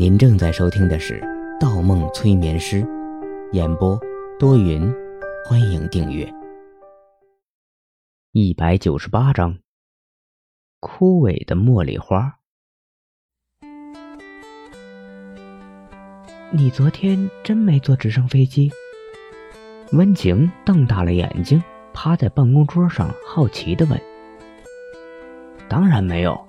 您正在收听的是《盗梦催眠师》，演播多云，欢迎订阅。一百九十八章，枯萎的茉莉花。你昨天真没坐直升飞机？温情瞪大了眼睛，趴在办公桌上，好奇的问：“当然没有。”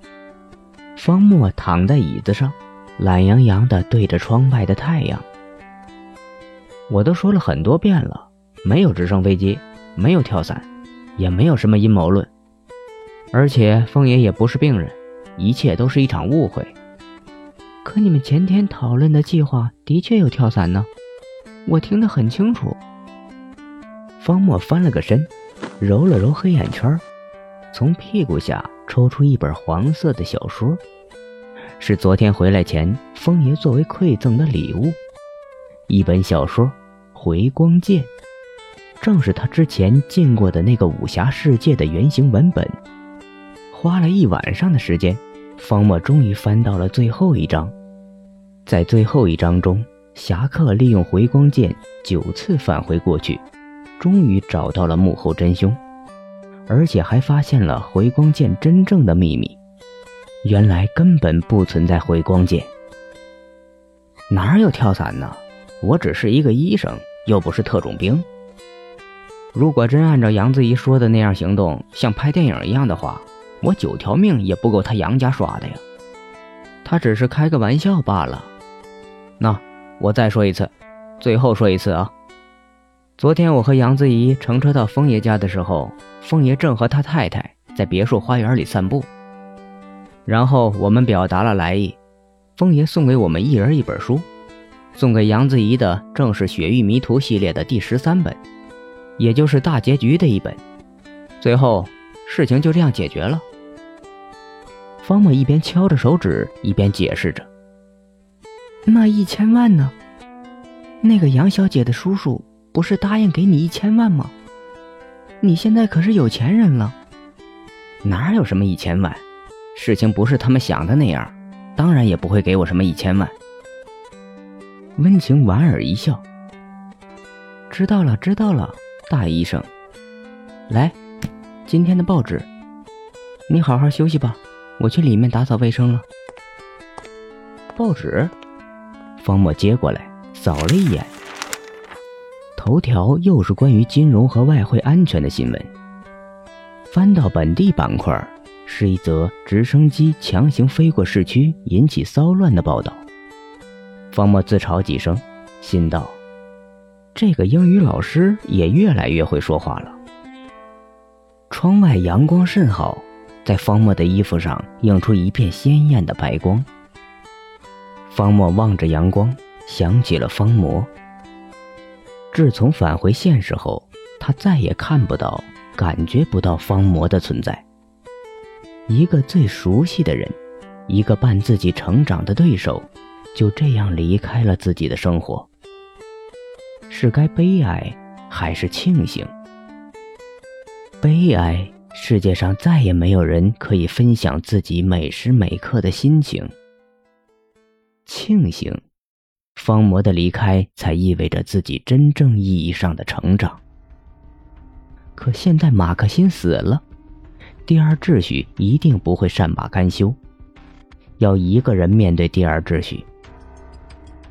方墨躺在椅子上。懒洋洋的对着窗外的太阳。我都说了很多遍了，没有直升飞机，没有跳伞，也没有什么阴谋论。而且风爷也不是病人，一切都是一场误会。可你们前天讨论的计划的确有跳伞呢，我听得很清楚。方墨翻了个身，揉了揉黑眼圈，从屁股下抽出一本黄色的小说。是昨天回来前，风爷作为馈赠的礼物，一本小说《回光剑》，正是他之前进过的那个武侠世界的原型文本。花了一晚上的时间，方墨终于翻到了最后一章。在最后一章中，侠客利用回光剑九次返回过去，终于找到了幕后真凶，而且还发现了回光剑真正的秘密。原来根本不存在回光剑，哪有跳伞呢？我只是一个医生，又不是特种兵。如果真按照杨子怡说的那样行动，像拍电影一样的话，我九条命也不够他杨家耍的呀。他只是开个玩笑罢了。那我再说一次，最后说一次啊！昨天我和杨子怡乘车到风爷家的时候，风爷正和他太太在别墅花园里散步。然后我们表达了来意，风爷送给我们一人一本书，送给杨子怡的正是《雪域迷途》系列的第十三本，也就是大结局的一本。最后，事情就这样解决了。方墨一边敲着手指，一边解释着：“那一千万呢？那个杨小姐的叔叔不是答应给你一千万吗？你现在可是有钱人了，哪有什么一千万？”事情不是他们想的那样，当然也不会给我什么一千万。温情莞尔一笑，知道了，知道了，大医生。来，今天的报纸，你好好休息吧，我去里面打扫卫生了。报纸，方墨接过来，扫了一眼，头条又是关于金融和外汇安全的新闻。翻到本地板块。是一则直升机强行飞过市区引起骚乱的报道。方墨自嘲几声，心道：“这个英语老师也越来越会说话了。”窗外阳光甚好，在方墨的衣服上映出一片鲜艳的白光。方墨望着阳光，想起了方魔。自从返回现实后，他再也看不到、感觉不到方魔的存在。一个最熟悉的人，一个伴自己成长的对手，就这样离开了自己的生活。是该悲哀，还是庆幸？悲哀，世界上再也没有人可以分享自己每时每刻的心情。庆幸，方魔的离开才意味着自己真正意义上的成长。可现在马克辛死了。第二秩序一定不会善罢甘休，要一个人面对第二秩序。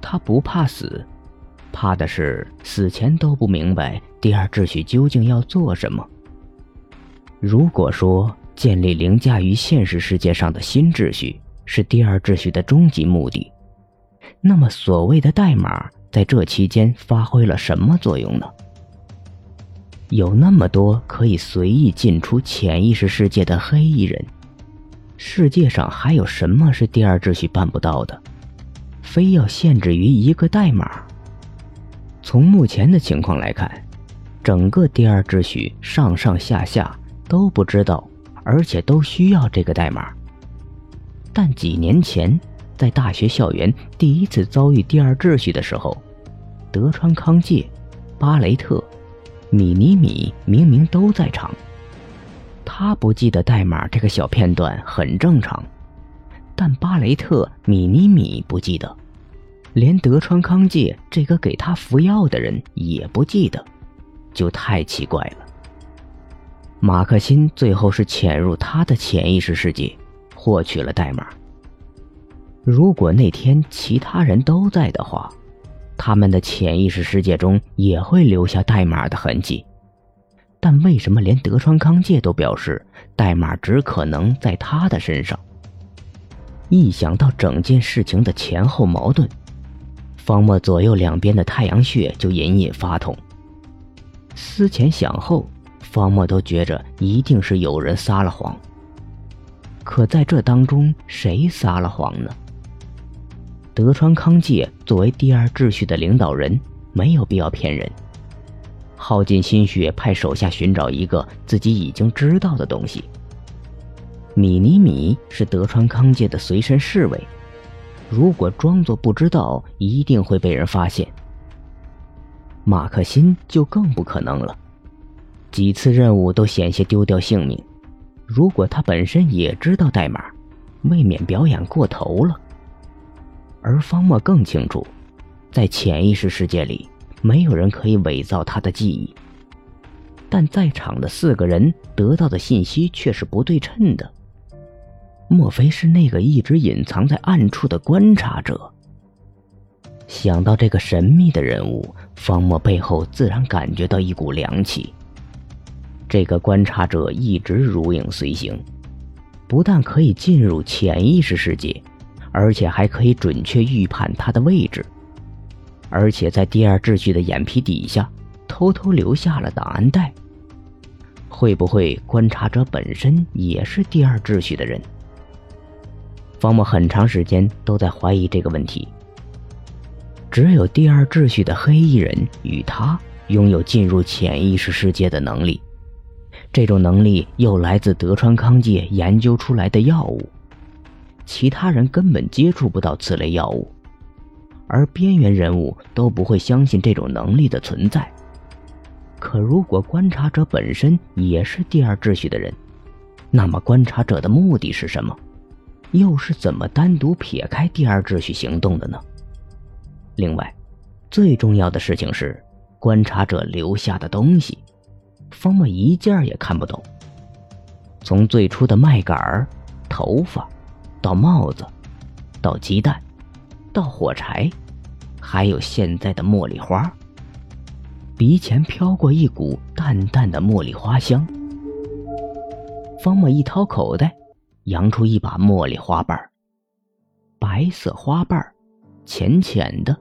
他不怕死，怕的是死前都不明白第二秩序究竟要做什么。如果说建立凌驾于现实世界上的新秩序是第二秩序的终极目的，那么所谓的代码在这期间发挥了什么作用呢？有那么多可以随意进出潜意识世界的黑衣人，世界上还有什么是第二秩序办不到的？非要限制于一个代码？从目前的情况来看，整个第二秩序上上下下都不知道，而且都需要这个代码。但几年前，在大学校园第一次遭遇第二秩序的时候，德川康介、巴雷特。米妮米明明都在场，他不记得代码这个小片段很正常，但巴雷特、米妮米不记得连德川康介这个给他服药的人也不记得，就太奇怪了。马克辛最后是潜入他的潜意识世界，获取了代码。如果那天其他人都在的话，他们的潜意识世界中也会留下代码的痕迹。但为什么连德川康介都表示代码只可能在他的身上？一想到整件事情的前后矛盾。方墨左右两边的太阳穴就隐隐发痛。思前想后，方墨都觉着一定是有人撒了谎。可在这当中，谁撒了谎呢？德川康介作为第二秩序的领导人，没有必要骗人。耗尽心血派手下寻找一个自己已经知道的东西。米尼米是德川康介的随身侍卫。如果装作不知道，一定会被人发现。马克辛就更不可能了，几次任务都险些丢掉性命。如果他本身也知道代码，未免表演过头了。而方墨更清楚，在潜意识世界里，没有人可以伪造他的记忆。但在场的四个人得到的信息却是不对称的。莫非是那个一直隐藏在暗处的观察者？想到这个神秘的人物，方墨背后自然感觉到一股凉气。这个观察者一直如影随形，不但可以进入潜意识世界，而且还可以准确预判他的位置，而且在第二秩序的眼皮底下偷偷留下了档案袋。会不会观察者本身也是第二秩序的人？方木很长时间都在怀疑这个问题。只有第二秩序的黑衣人与他拥有进入潜意识世界的能力，这种能力又来自德川康介研究出来的药物，其他人根本接触不到此类药物，而边缘人物都不会相信这种能力的存在。可如果观察者本身也是第二秩序的人，那么观察者的目的是什么？又是怎么单独撇开第二秩序行动的呢？另外，最重要的事情是，观察者留下的东西，方墨一件也看不懂。从最初的麦秆头发，到帽子，到鸡蛋，到火柴，还有现在的茉莉花，鼻前飘过一股淡淡的茉莉花香。方墨一掏口袋。扬出一把茉莉花瓣白色花瓣浅浅的。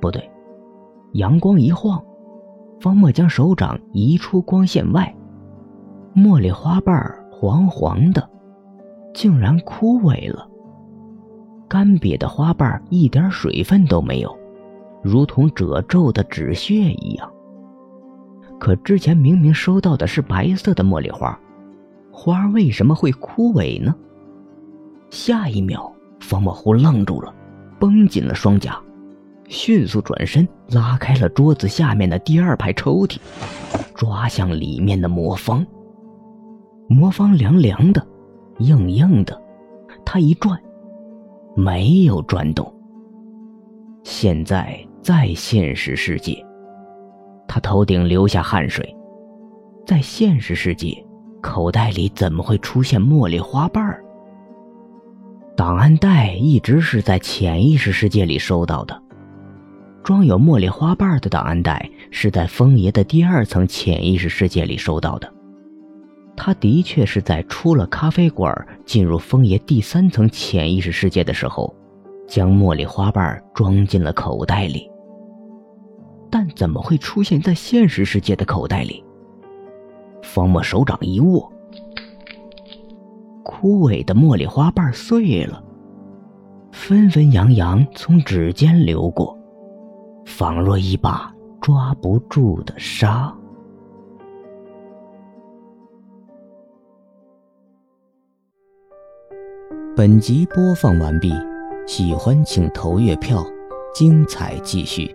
不对，阳光一晃，方墨将手掌移出光线外，茉莉花瓣黄黄的，竟然枯萎了。干瘪的花瓣一点水分都没有，如同褶皱的纸屑一样。可之前明明收到的是白色的茉莉花。花为什么会枯萎呢？下一秒，方墨忽愣住了，绷紧了双颊，迅速转身拉开了桌子下面的第二排抽屉，抓向里面的魔方。魔方凉凉的，硬硬的，他一转，没有转动。现在在现实世界，他头顶流下汗水，在现实世界。口袋里怎么会出现茉莉花瓣儿？档案袋一直是在潜意识世界里收到的，装有茉莉花瓣的档案袋是在风爷的第二层潜意识世界里收到的。他的确是在出了咖啡馆进入风爷第三层潜意识世界的时候，将茉莉花瓣装进了口袋里。但怎么会出现在现实世界的口袋里？方墨手掌一握，枯萎的茉莉花瓣碎了，纷纷扬扬从指尖流过，仿若一把抓不住的沙。本集播放完毕，喜欢请投月票，精彩继续。